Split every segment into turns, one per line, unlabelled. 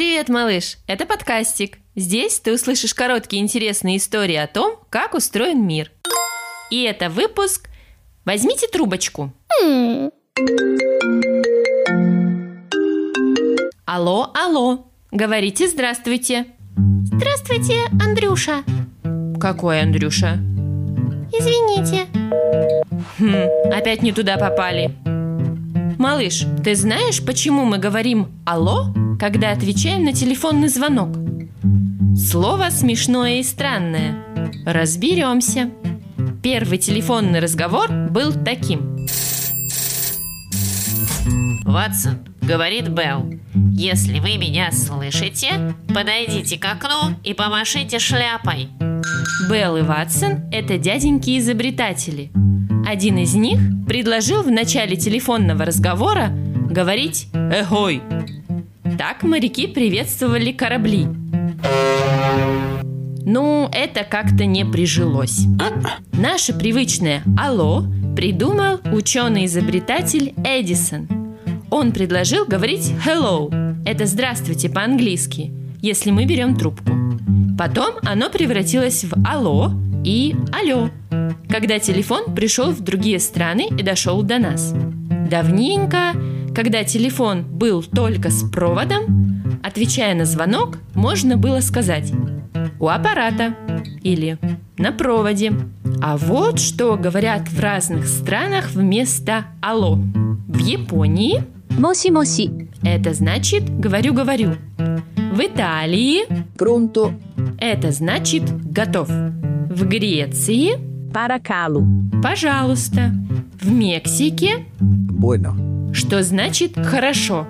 Привет, малыш! Это подкастик. Здесь ты услышишь короткие интересные истории о том, как устроен мир. И это выпуск «Возьмите трубочку». Алло, алло. Говорите «Здравствуйте».
Здравствуйте, Андрюша.
Какой Андрюша?
Извините.
Хм, опять не туда попали. Малыш, ты знаешь, почему мы говорим «алло», когда отвечаем на телефонный звонок? Слово смешное и странное. Разберемся. Первый телефонный разговор был таким.
Ватсон, говорит Белл, если вы меня слышите, подойдите к окну и помашите шляпой.
Белл и Ватсон – это дяденьки-изобретатели. Один из них предложил в начале телефонного разговора говорить «Эгой». Так моряки приветствовали корабли. Ну, это как-то не прижилось. Наше привычное «Алло» придумал ученый-изобретатель Эдисон. Он предложил говорить «Hello» – это «Здравствуйте» по-английски, если мы берем трубку. Потом оно превратилось в «Алло» и «Алло», когда телефон пришел в другие страны и дошел до нас. Давненько, когда телефон был только с проводом, отвечая на звонок, можно было сказать «у аппарата» или «на проводе». А вот что говорят в разных странах вместо «алло». В Японии
Моси-моси.
это значит «говорю-говорю». В Италии
Pronto?
это значит «готов». В Греции
calo.
«пожалуйста». В Мексике,
Bueno.
Что значит «хорошо».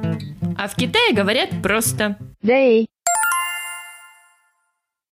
А в Китае говорят просто.
Dei.